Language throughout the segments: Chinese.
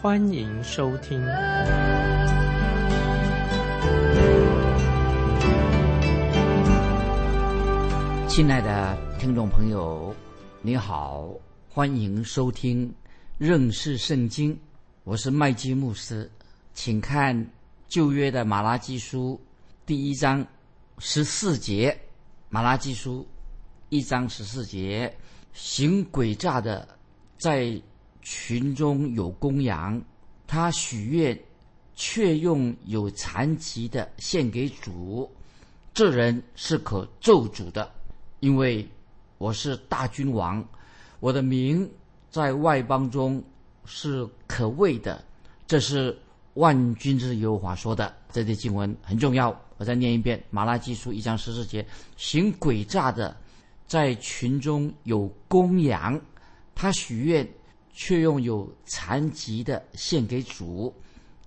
欢迎收听。亲爱的听众朋友，你好，欢迎收听认识圣经。我是麦基牧师，请看旧约的马拉基书第一章十四节。马拉基书一章十四节，行诡诈的在群中有公羊，他许愿却用有残疾的献给主，这人是可咒诅的，因为我是大君王，我的名在外邦中是可畏的。这是万军之耶和华说的，这节经文很重要。我再念一遍《马拉基书》一章十四节：行诡诈的，在群中有公羊，他许愿却用有残疾的献给主，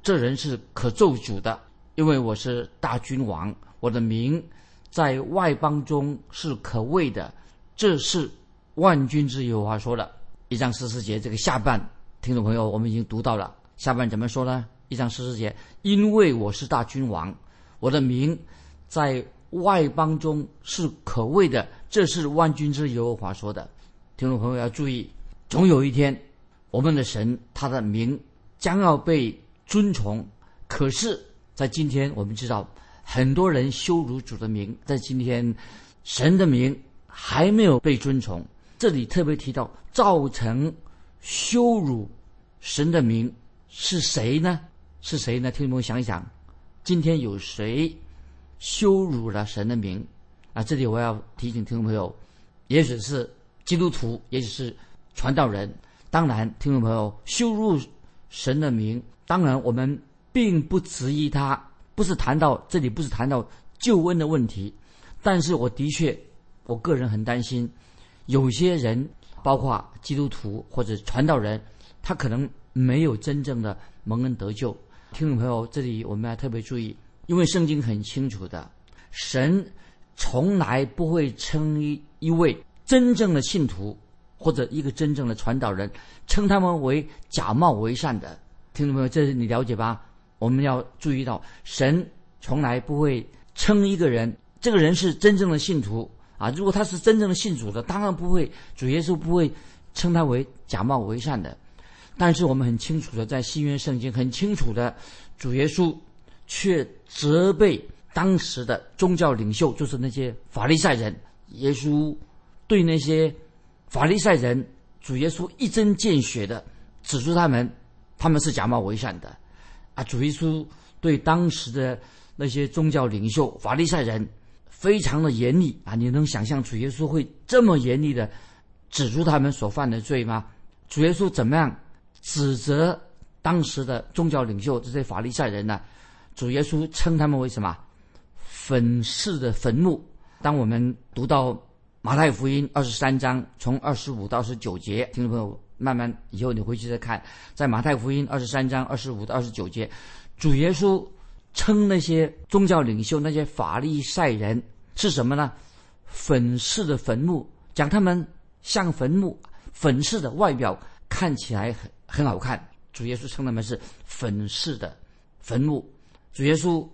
这人是可咒诅的，因为我是大君王，我的名在外邦中是可畏的。这是万军之耶和华说的。一章十四节这个下半，听众朋友，我们已经读到了。下半怎么说呢？一章十四节：因为我是大君王。我的名在外邦中是可畏的，这是万军之耶和华说的。听众朋友要注意，总有一天，我们的神他的名将要被尊崇。可是，在今天，我们知道很多人羞辱主的名，在今天，神的名还没有被尊崇。这里特别提到，造成羞辱神的名是谁呢？是谁呢？听众朋友想一想。今天有谁羞辱了神的名啊？这里我要提醒听众朋友，也许是基督徒，也许是传道人。当然，听众朋友羞辱神的名，当然我们并不质疑他，不是谈到这里，不是谈到救恩的问题。但是我的确，我个人很担心，有些人，包括基督徒或者传道人，他可能没有真正的蒙恩得救。听众朋友，这里我们要特别注意，因为圣经很清楚的，神从来不会称一一位真正的信徒或者一个真正的传导人，称他们为假冒为善的。听众朋友，这是你了解吧？我们要注意到，神从来不会称一个人，这个人是真正的信徒啊。如果他是真正的信主的，当然不会，主耶稣不会称他为假冒为善的。但是我们很清楚的，在新约圣经很清楚的，主耶稣却责备当时的宗教领袖，就是那些法利赛人。耶稣对那些法利赛人，主耶稣一针见血的指出他们，他们是假冒伪善的。啊，主耶稣对当时的那些宗教领袖法利赛人非常的严厉啊！你能想象主耶稣会这么严厉的指出他们所犯的罪吗？主耶稣怎么样？指责当时的宗教领袖这些法利赛人呢？主耶稣称他们为什么？粉饰的坟墓。当我们读到马太福音二十三章从二十五到二十九节，听众朋友慢慢以后你回去再看，在马太福音二十三章二十五到二十九节，主耶稣称那些宗教领袖那些法利赛人是什么呢？粉饰的坟墓，讲他们像坟墓，粉饰的外表看起来很。很好看，主耶稣称他们是粉饰的坟墓。主耶稣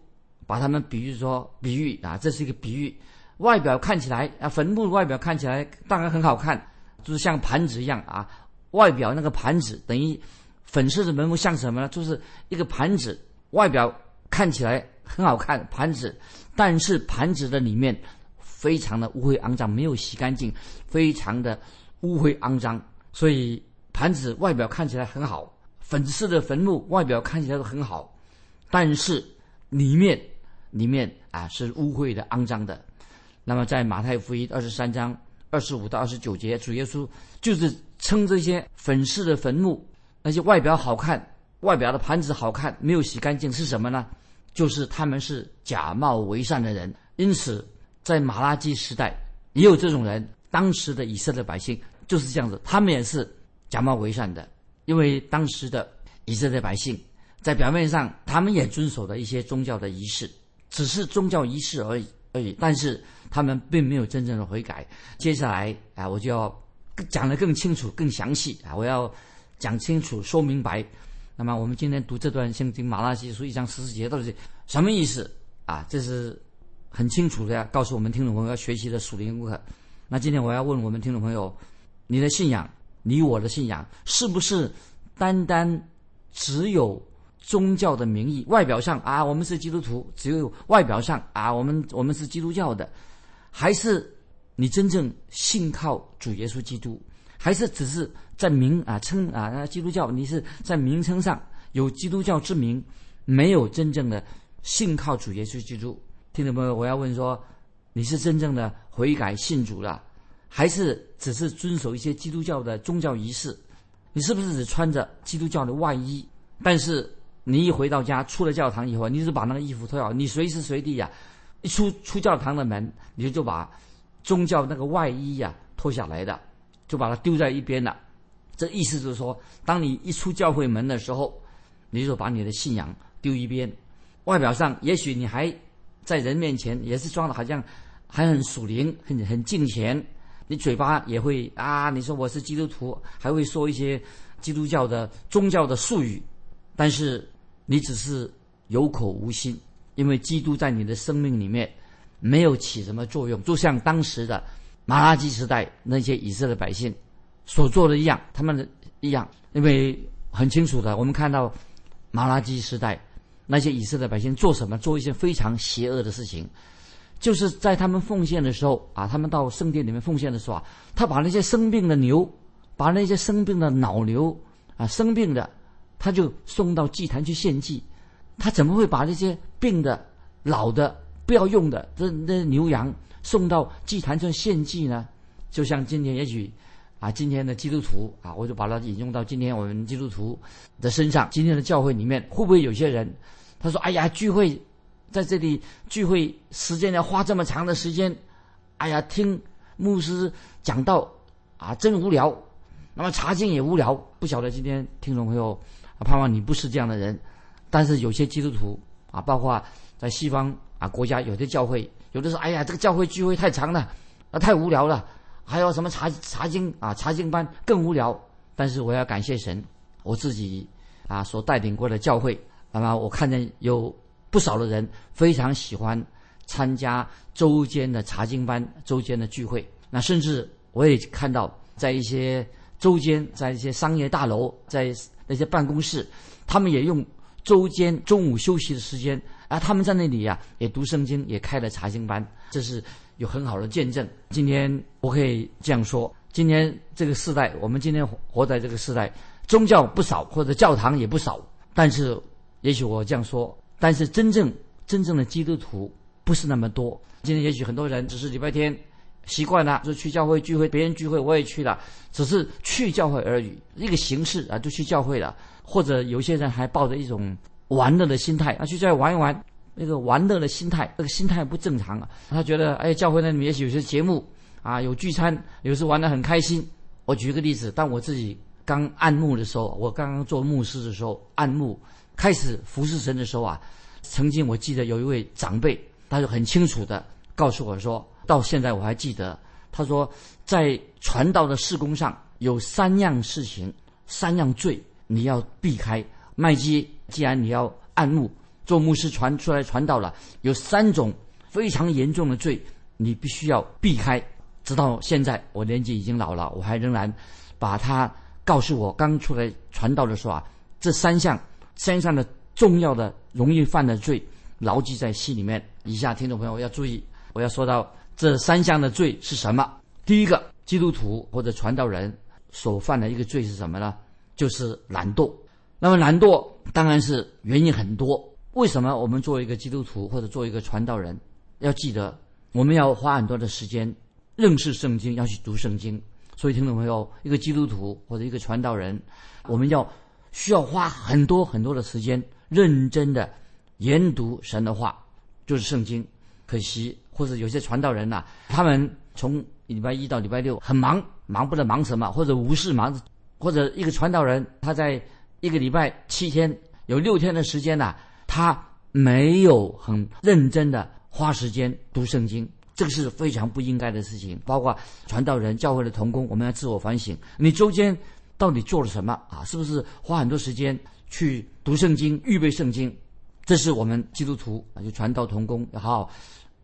把他们比喻说，比喻啊，这是一个比喻。外表看起来啊，坟墓外表看起来当然很好看，就是像盘子一样啊。外表那个盘子等于粉饰的坟墓像什么呢？就是一个盘子，外表看起来很好看，盘子，但是盘子的里面非常的污秽肮脏，没有洗干净，非常的污秽肮脏，所以。盘子外表看起来很好，粉色的坟墓外表看起来都很好，但是里面里面啊是污秽的、肮脏的。那么在马太福音二十三章二十五到二十九节，主耶稣就是称这些粉饰的坟墓，那些外表好看、外表的盘子好看，没有洗干净是什么呢？就是他们是假冒为善的人。因此，在马拉基时代也有这种人。当时的以色列百姓就是这样子，他们也是假冒为善的，因为当时的以色列百姓在表面上他们也遵守了一些宗教的仪式，只是宗教仪式而已而已，但是他们并没有真正的悔改。接下来啊，我就要讲得更清楚、更详细啊，我要讲清楚、说明白。那么我们今天读这段圣经马拉西书一章十四节到底是什么意思啊？这是很清楚的，告诉我们听众朋友要学习的属灵功课。那今天我要问我们听众朋友，你的信仰，你我的信仰，是不是单单只有宗教的名义？外表上啊，我们是基督徒，只有外表上啊，我们我们是基督教的，还是你真正信靠主耶稣基督？还是只是在名啊称啊基督教，你是在名称上有基督教之名，没有真正的信靠主耶稣基督。听众朋友，我要问说，你是真正的悔改信主了，还是只是遵守一些基督教的宗教仪式？你是不是只穿着基督教的外衣？但是你一回到家，出了教堂以后，你就把那个衣服脱掉，你随时随地呀，一出出教堂的门，你就把宗教那个外衣呀脱下来的。就把它丢在一边了，这意思就是说，当你一出教会门的时候，你就把你的信仰丢一边。外表上也许你还在人面前也是装的好像还很属灵、很很敬虔，你嘴巴也会啊，你说我是基督徒，还会说一些基督教的宗教的术语，但是你只是有口无心，因为基督在你的生命里面没有起什么作用，就像当时的。马拉基时代那些以色列百姓所做的一样，他们的一样，因为很清楚的，我们看到马拉基时代那些以色列百姓做什么，做一些非常邪恶的事情，就是在他们奉献的时候啊，他们到圣殿里面奉献的时候啊，他把那些生病的牛，把那些生病的脑牛啊，生病的，他就送到祭坛去献祭。他怎么会把那些病的、老的、不要用的这那牛羊？送到祭坛上献祭呢，就像今天也许，啊，今天的基督徒啊，我就把它引用到今天我们基督徒的身上。今天的教会里面，会不会有些人，他说：“哎呀，聚会在这里聚会时间要花这么长的时间，哎呀，听牧师讲道啊，真无聊。那么查经也无聊。不晓得今天听众朋友，盼望你不是这样的人。但是有些基督徒啊，包括在西方啊国家，有些教会。”有的说：“哎呀，这个教会聚会太长了，啊，太无聊了。还有什么查查经啊，查经班更无聊。但是我要感谢神，我自己啊所带领过的教会，那么我看见有不少的人非常喜欢参加周间的查经班、周间的聚会。那甚至我也看到，在一些周间，在一些商业大楼，在那些办公室，他们也用周间中午休息的时间。”啊，他们在那里呀，也读圣经，也开了查经班，这是有很好的见证。今天我可以这样说：，今天这个时代，我们今天活在这个时代，宗教不少，或者教堂也不少，但是，也许我这样说，但是真正真正的基督徒不是那么多。今天也许很多人只是礼拜天习惯了，就去教会聚会，别人聚会我也去了，只是去教会而已，一个形式啊，就去教会了。或者有些人还抱着一种。玩乐的心态，啊，去再玩一玩，那个玩乐的心态，那个心态不正常啊。他觉得，哎，教会那里面也许有些节目啊，有聚餐，有时玩得很开心。我举个例子，当我自己刚按牧的时候，我刚刚做牧师的时候，按牧开始服侍神的时候啊，曾经我记得有一位长辈，他就很清楚的告诉我说，到现在我还记得，他说在传道的事工上有三样事情，三样罪你要避开。麦基，既然你要按牧做牧师传出来传道了，有三种非常严重的罪，你必须要避开。直到现在，我年纪已经老了，我还仍然把他告诉我刚出来传道的时候啊，这三项身上的重要的容易犯的罪，牢记在心里面。以下听众朋友要注意，我要说到这三项的罪是什么？第一个，基督徒或者传道人所犯的一个罪是什么呢？就是懒惰。那么懒惰当然是原因很多。为什么我们作为一个基督徒或者作为一个传道人，要记得我们要花很多的时间认识圣经，要去读圣经。所以听众朋友，一个基督徒或者一个传道人，我们要需要花很多很多的时间，认真的研读神的话，就是圣经。可惜，或者有些传道人呐、他们从礼拜一到礼拜六很忙，忙不得忙什么，或者无事忙，或者一个传道人他在一个礼拜七天有六天的时间呐、他没有很认真的花时间读圣经，这个是非常不应该的事情。包括传道人、教会的同工，我们要自我反省：你周间到底做了什么啊？是不是花很多时间去读圣经、预备圣经？这是我们基督徒啊，就传道同工要好好，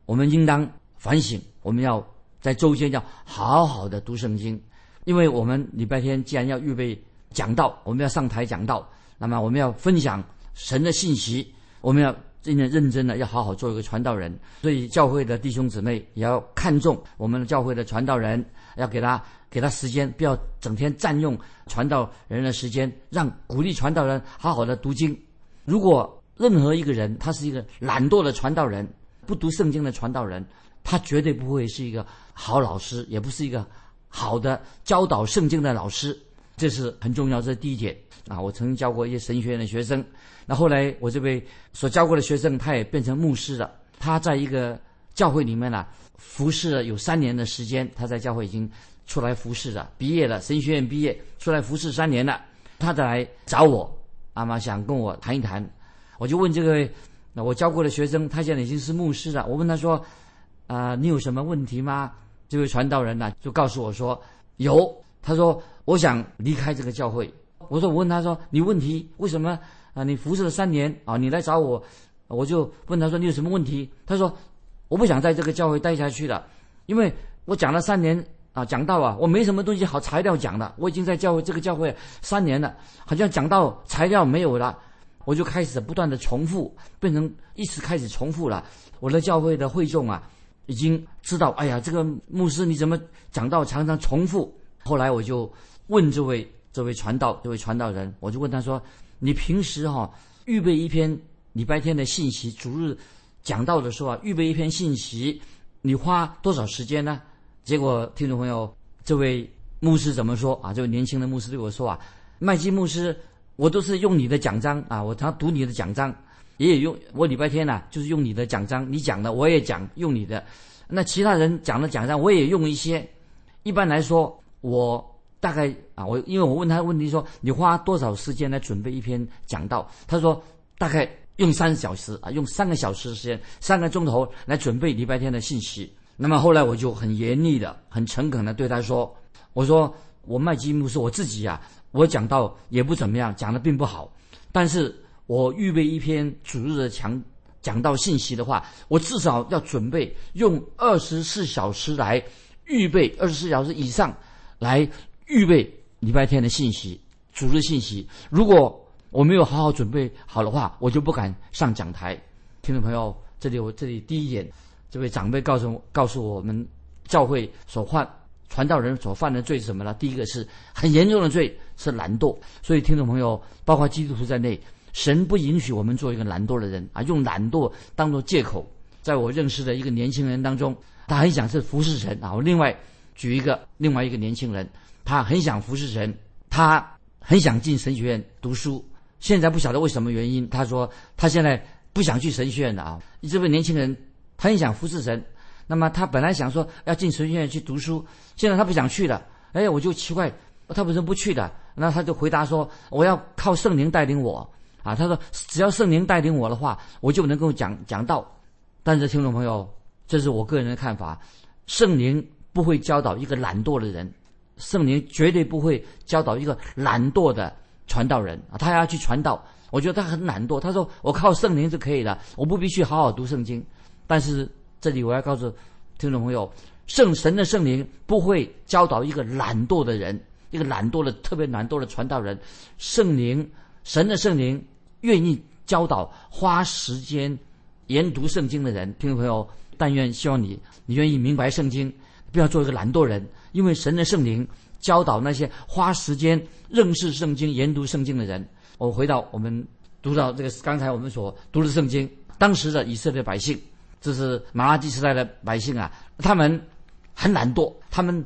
我们应当反省，我们要在周间要好好的读圣经，因为我们礼拜天既然要预备讲道，我们要上台讲道，那么我们要分享神的信息，我们要真的认真的要好好做一个传道人。所以教会的弟兄姊妹也要看重我们的教会的传道。人，要给他给他时间，不要整天占用传道。人的时间，让鼓励传道。人好好的读经。如果任何一个人他是一个懒惰的传道。人，不读圣经的传道人，他绝对不会是一个好老师，也不是一个好的教导圣经的老师。这是很重要，这是第一点啊！我曾经教过一些神学院的学生，那后来我这位所教过的学生，他也变成牧师了。他在一个教会里面呢、服侍了有三年的时间，他在教会已经出来服侍了，毕业了，神学院毕业出来服侍三年了，他再来找我，阿妈想跟我谈一谈，我就问这个那我教过的学生，他现在已经是牧师了，我问他说，啊、你有什么问题吗？这位传道人呢、就告诉我说有，他说我想离开这个教会。我说我问他说你问题为什么啊？你服侍了三年啊，你来找我，我就问他说你有什么问题？他说我不想在这个教会待下去了，因为我讲了三年啊，讲到啊，我没什么东西好材料讲的，我已经在教会这个教会三年了，好像讲到材料没有了，我就开始不断的重复，变成一直开始重复了。我的教会的会众啊，已经知道，哎呀，这个牧师你怎么讲到常常重复？后来我就问这位这位传道这位传道人，我就问他说：“你平时哈、预备一篇礼拜天的信息，主日讲道的时候啊，预备一篇信息，你花多少时间呢？”结果听众朋友，这位牧师怎么说啊？这位年轻的牧师对我说啊：“麦基牧师，我都是用你的奖章啊，我常读你的奖章，也有用我礼拜天呢、就是用你的奖章，你讲的我也讲用你的，那其他人讲的奖章我也用一些。一般来说，我大概啊，我因为我问他问题说，你花多少时间来准备一篇讲道？他说大概用三小时啊，用三个小时时间，三个钟头来准备礼拜天的信息。那么后来我就很严厉的、很诚恳的对他说：“我说我麦积木是我自己啊，我讲到也不怎么样，讲的并不好，但是我预备一篇主日的讲讲道信息的话，我至少要准备用二十四小时来预备，二十四小时以上来预备礼拜天的信息、主日信息。如果我没有好好准备好的话，我就不敢上讲台。听众朋友，这里我这里第一点，这位长辈告诉我告诉我们，教会所患传道人所犯的罪是什么呢？第一个是很严重的罪，是懒惰。所以听众朋友，包括基督徒在内，神不允许我们做一个懒惰的人啊，用懒惰当做借口。在我认识的一个年轻人当中，他很想是服侍神啊。我另外举一个另外一个年轻人，他很想服侍神，他很想进神学院读书。现在不晓得为什么原因，他说他现在不想去神学院了啊。这位年轻人他很想服侍神，那么他本来想说要进神学院去读书，现在他不想去了。哎，我就奇怪，他为什么不去的？那他就回答说：“我要靠圣灵带领我啊。”他说：“只要圣灵带领我的话，我就能够讲讲道。”但是听众朋友，这是我个人的看法，圣灵不会教导一个懒惰的人，圣灵绝对不会教导一个懒惰的传道人啊。他要去传道，我觉得他很懒惰。他说：“我靠圣灵就可以了，我不必去好好读圣经。”但是这里我要告诉听众朋友，圣神的圣灵不会教导一个懒惰的人，一个懒惰的特别懒惰的传道人。圣灵，神的圣灵愿意教导花时间研读圣经的人。听众朋友，但愿希望你，你愿意明白圣经，不要做一个懒惰人，因为神的圣灵教导那些花时间认识圣经、研读圣经的人。我回到我们读到这个刚才我们所读的圣经，当时的以色列百姓。这是马拉基时代的百姓啊，他们很懒惰，他们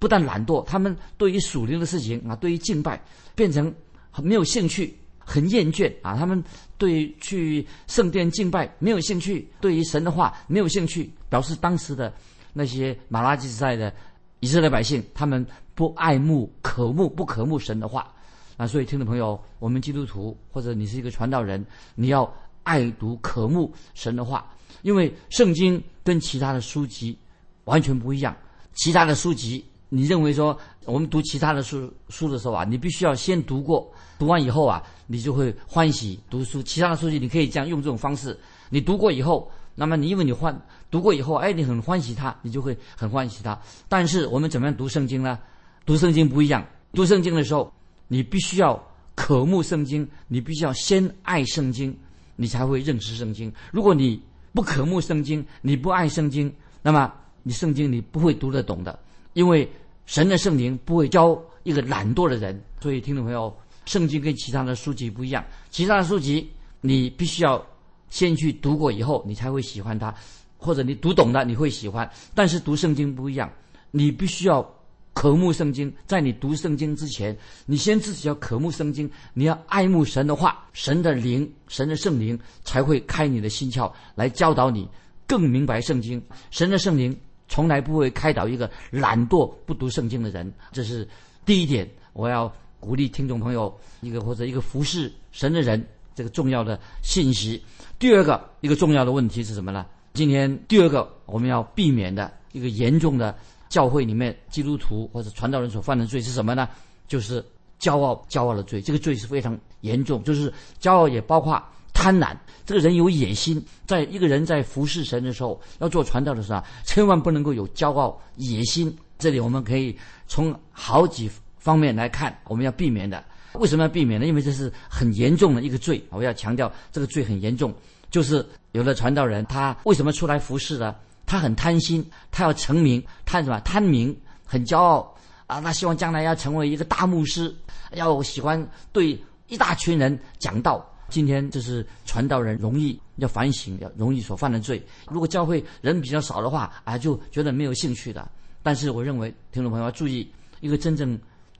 不但懒惰，他们对于属灵的事情啊，对于敬拜变成没有兴趣，很厌倦啊。他们对去圣殿敬拜没有兴趣，对于神的话没有兴趣，表示当时的那些马拉基时代的以色列百姓，他们不爱慕、渴慕、不渴慕神的话。啊，所以听众朋友，我们基督徒或者你是一个传道人，你要爱读、渴慕神的话，因为圣经跟其他的书籍完全不一样。其他的书籍，你认为说我们读其他的书书的时候啊，你必须要先读过，读完以后啊，你就会欢喜读书。其他的书籍你可以这样用这种方式，你读过以后，那么你因为你欢读过以后，哎，你很欢喜它，你就会很欢喜它。但是我们怎么样读圣经呢？读圣经不一样，读圣经的时候。你必须要渴慕圣经，你必须要先爱圣经，你才会认识圣经。如果你不渴慕圣经，你不爱圣经，那么你圣经你不会读得懂的。因为神的圣灵不会教一个懒惰的人。所以，听众朋友，圣经跟其他的书籍不一样。其他的书籍你必须要先去读过以后，你才会喜欢它，或者你读懂了你会喜欢。但是读圣经不一样，你必须要。渴慕圣经，在你读圣经之前，你先自己要渴慕圣经，你要爱慕神的话，神的灵，神的圣灵才会开你的心窍，来教导你更明白圣经。神的圣灵从来不会开导一个懒惰不读圣经的人，这是第一点。我要鼓励听众朋友一个或者一个服侍神的人这个重要的信息。第二个一个重要的问题是什么呢？今天第二个我们要避免的一个严重的。教会里面基督徒或者传道人所犯的罪是什么呢？就是骄傲，骄傲的罪。这个罪是非常严重，就是骄傲也包括贪婪。这个人有野心，在一个人在服侍神的时候，要做传道的时候，千万不能够有骄傲、野心。这里我们可以从好几方面来看，我们要避免的。为什么要避免呢？因为这是很严重的一个罪。我要强调，这个罪很严重。就是有的传道人，他为什么出来服侍呢？他很贪心，他要成名，贪什么？贪名，很骄傲啊！他希望将来要成为一个大牧师，要喜欢对一大群人讲道。今天就是传道人容易要反省，要容易所犯的罪。如果教会人比较少的话，啊，就觉得没有兴趣的。但是我认为，听众朋友要注意，一个真正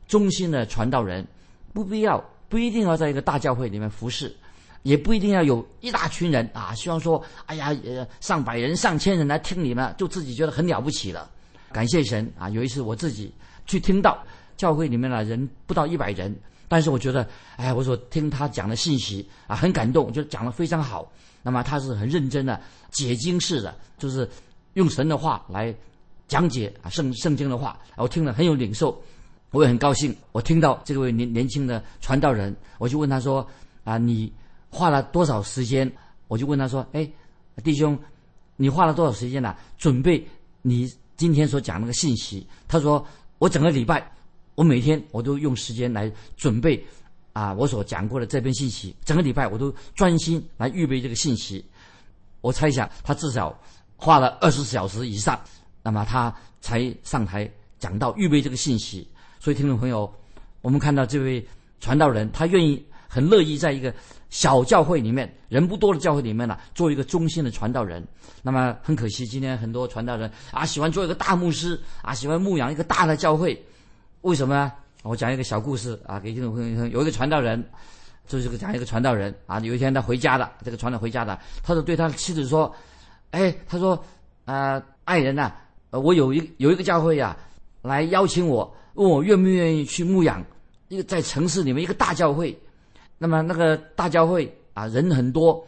忠心的传道人，不必要，不一定要在一个大教会里面服侍。也不一定要有一大群人啊，希望说，哎呀，呃，上百人、上千人来听你们，就自己觉得很了不起了。感谢神啊！有一次我自己去听到教会里面的人不到一百人，但是我觉得，哎，我所听他讲的信息啊，很感动，就讲的非常好。那么他是很认真的解经式的，就是用神的话来讲解圣圣经的话，我听了很有领受，我也很高兴。我听到这位年年轻的传道人，我就问他说，啊，你。花了多少时间？我就问他说：“哎，弟兄，你花了多少时间呢？准备你今天所讲那个信息？”他说：“我整个礼拜，我每天我都用时间来准备啊，我所讲过的这篇信息，整个礼拜我都专心来预备这个信息。我猜想他至少花了二十小时以上，那么他才上台讲到预备这个信息。所以，听众朋友，我们看到这位传道人，他愿意很乐意在一个。”小教会里面人不多的教会里面呢，做一个中心的传道人。那么很可惜，今天很多传道人啊，喜欢做一个大牧师啊，喜欢牧养一个大的教会。为什么呢？我讲一个小故事啊，给听众朋友听。有一个传道人，就是个讲一个传道人啊。有一天他回家了，这个传道回家了，他就对他的妻子说：“哎，他说，呃，爱人呐，我有一有一个教会呀，来邀请我，问我愿不愿意去牧养一个在城市里面一个大教会。”那么那个大教会啊，人很多，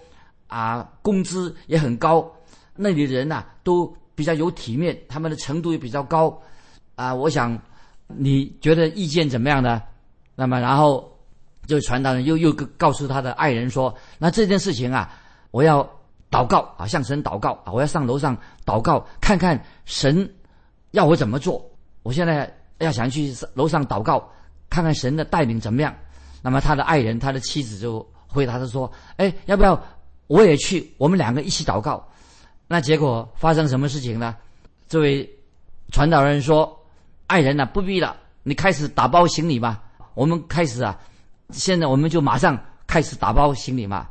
啊，工资也很高，那里的人呐都比较有体面，他们的程度也比较高，啊，我想你觉得意见怎么样呢？那么然后这位传道人又又告诉他的爱人说：“那这件事情啊，我要祷告啊，向神祷告啊，我要上楼上祷告，看看神要我怎么做。我现在要想去楼上祷告，看看神的带领怎么样。”那么他的爱人，他的妻子就回答他说：“哎，要不要我也去？我们两个一起祷告。”那结果发生什么事情呢？这位传道人说：“爱人呐，不必了，你开始打包行李吧。我们开始啊，现在我们就马上开始打包行李嘛。”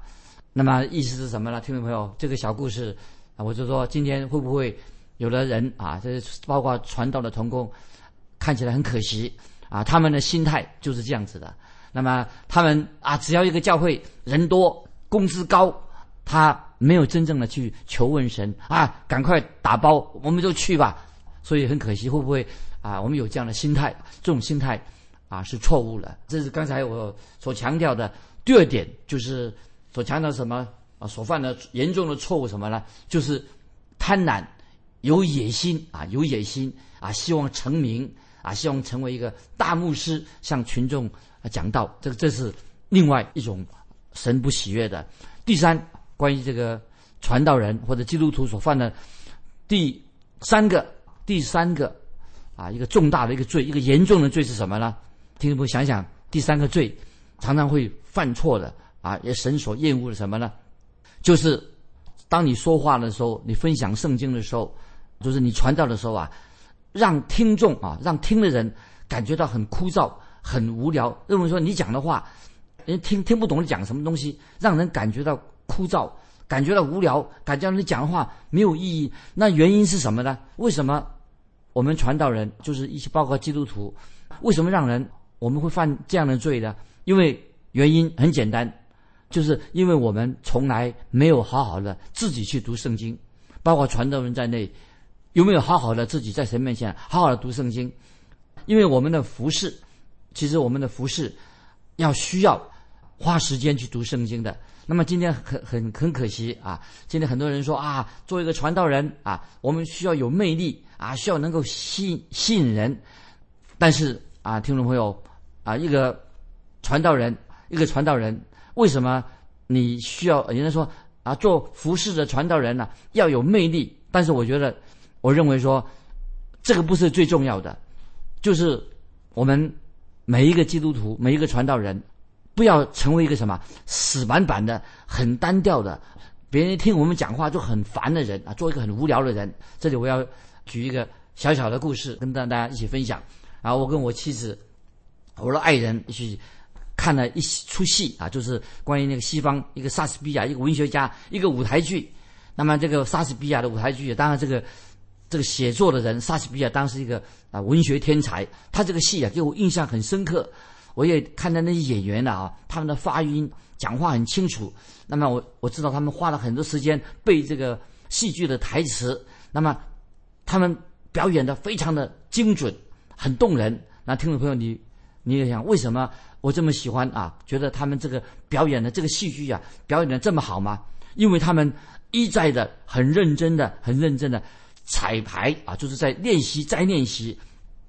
那么意思是什么呢？听众朋友，这个小故事啊，我就说今天会不会有的人啊，这包括传道的同工，看起来很可惜啊，他们的心态就是这样子的。那么他们啊，只要一个教会人多，工资高，他没有真正的去求问神啊，赶快打包，我们就去吧。所以很可惜，会不会啊？我们有这样的心态，这种心态啊是错误的。这是刚才我所强调的第二点，就是所强调什么啊？所犯的严重的错误什么呢？就是贪婪、有野心啊，有野心啊，希望成名啊，希望成为一个大牧师，向群众讲道。这个这是另外一种神不喜悦的。第三，关于这个传道人或者基督徒所犯的第三个。第三个，啊，一个重大的一个罪，一个严重的罪是什么呢？听众朋友想想，第三个罪常常会犯错的啊，也神所厌恶的什么呢？就是当你说话的时候，你分享圣经的时候，就是你传道的时候啊，让听众啊，让听的人感觉到很枯燥、很无聊，认为说你讲的话，人听听不懂你讲什么东西，让人感觉到枯燥，感觉到无聊，感觉到你讲的话没有意义。那原因是什么呢？为什么？我们传道人就是一些包括基督徒，为什么让人我们会犯这样的罪呢？因为原因很简单，就是因为我们从来没有好好的自己去读圣经，包括传道人在内，有没有好好的自己在神面前好好的读圣经？因为我们的服饰，其实我们的服饰要需要花时间去读圣经的。那么今天很很很可惜啊！今天很多人说啊，做一个传道人啊，我们需要有魅力啊，需要能够吸吸引人。但是啊，听众朋友啊，一个传道人，一个传道人，为什么你需要？人家说啊，做服饰的传道人呢，要有魅力。但是我觉得，我认为说，这个不是最重要的，就是我们每一个基督徒，每一个传道人。不要成为一个什么死板板的、很单调的，别人听我们讲话就很烦的人啊，做一个很无聊的人。这里我要举一个小小的故事，跟大家一起分享。啊，我跟我妻子，我的爱人一起看了一出戏啊，就是关于那个西方一个莎士比亚一个文学家一个舞台剧。那么这个莎士比亚的舞台剧，当然这个这个写作的人莎士比亚当时一个啊文学天才，他这个戏啊给我印象很深刻。我也看到那些演员了啊，他们的发音、讲话很清楚。那么我我知道他们花了很多时间背这个戏剧的台词。那么他们表演的非常的精准，很动人。那听众朋友，你你也想为什么我这么喜欢啊？觉得他们这个表演的这个戏剧啊，表演的这么好吗？因为他们一再的很认真的、很认真的彩排啊，就是在练习、再练习，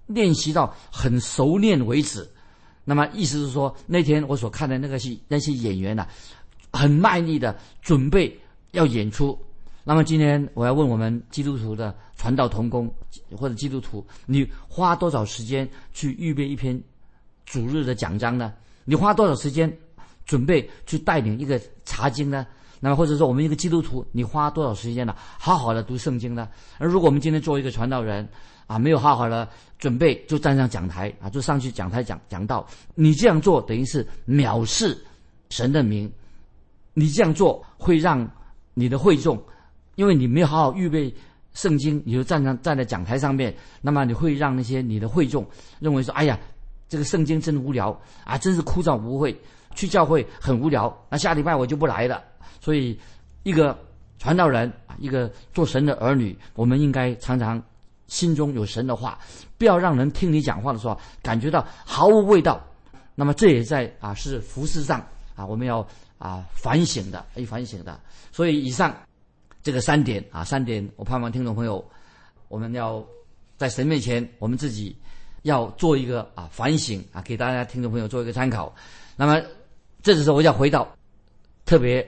练习到很熟练为止。那么意思是说，那天我所看的那个戏，那些演员呐，很卖力的准备要演出。那么今天我要问我们基督徒的传道同工或者基督徒，你花多少时间去预备一篇主日的讲章呢？你花多少时间准备去带领一个查经呢？那么或者说我们一个基督徒，你花多少时间呢？好好的读圣经呢？而如果我们今天作为一个传道人，啊，没有好好的准备就站上讲台啊，就上去讲台讲讲道。你这样做等于是藐视神的名，你这样做会让你的会众，因为你没有好好预备圣经，你就站上站在讲台上面，那么你会让那些你的会众认为说，哎呀，这个圣经真无聊啊，真是枯燥无味，去教会很无聊，那下礼拜我就不来了。所以，一个传道人啊，一个做神的儿女，我们应该常常。心中有神的话，不要让人听你讲话的时候感觉到毫无味道。那么这也在啊是服饰上啊我们要啊反省的，要反省的。所以以上这个三点啊三点，我盼望听众朋友，我们要在神面前，我们自己要做一个啊反省啊，给大家听众朋友做一个参考。那么这时候我要回到特别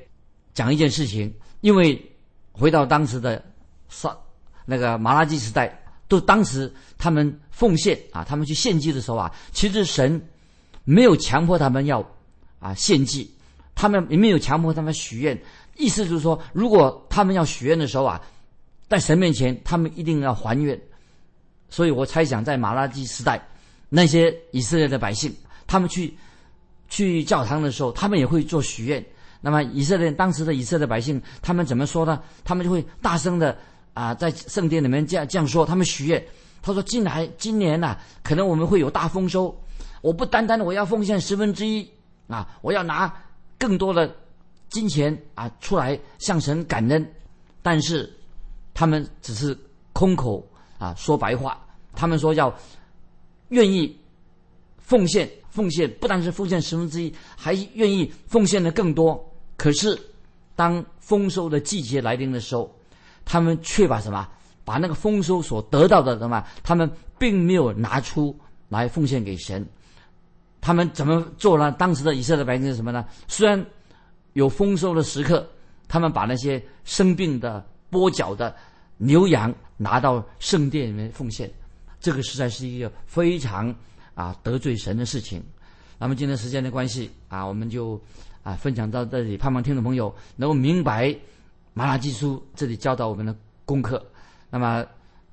讲一件事情，因为回到当时的上那个马拉基时代。都当时他们奉献啊，他们去献祭的时候啊，其实神没有强迫他们要啊献祭，他们也没有强迫他们许愿。意思就是说，如果他们要许愿的时候啊，在神面前他们一定要还愿。所以我猜想，在马拉基时代，那些以色列的百姓，他们去去教堂的时候，他们也会做许愿。那么以色列当时的以色列百姓，他们怎么说呢？他们就会大声的。啊，在圣殿里面这样这样说，他们许愿，他说：“进来今年呐，可能我们会有大丰收，我不单单我要奉献十分之一啊，我要拿更多的金钱啊出来向神感恩。但是他们只是空口啊说白话，他们说要愿意奉献，奉献不单是奉献十分之一，还愿意奉献的更多。可是当丰收的季节来临的时候，他们却把什么？把那个丰收所得到的什么？他们并没有拿出来奉献给神。他们怎么做呢？当时的以色列百姓是什么呢？虽然有丰收的时刻，他们把那些生病的、跛脚的牛羊拿到圣殿里面奉献，这个实在是一个非常啊得罪神的事情。那么今天时间的关系啊，我们就啊分享到这里，盼望听众朋友能够明白马拉基书这里教导我们的功课。那么，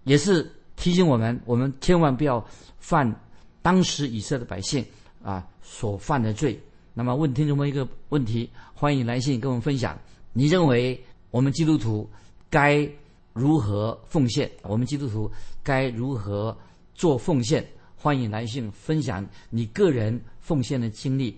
也是提醒我们，我们千万不要犯当时以色列百姓啊所犯的罪。那么，问听众们一个问题，欢迎来信跟我们分享。你认为我们基督徒该如何奉献？我们基督徒该如何做奉献？欢迎来信分享你个人奉献的经历。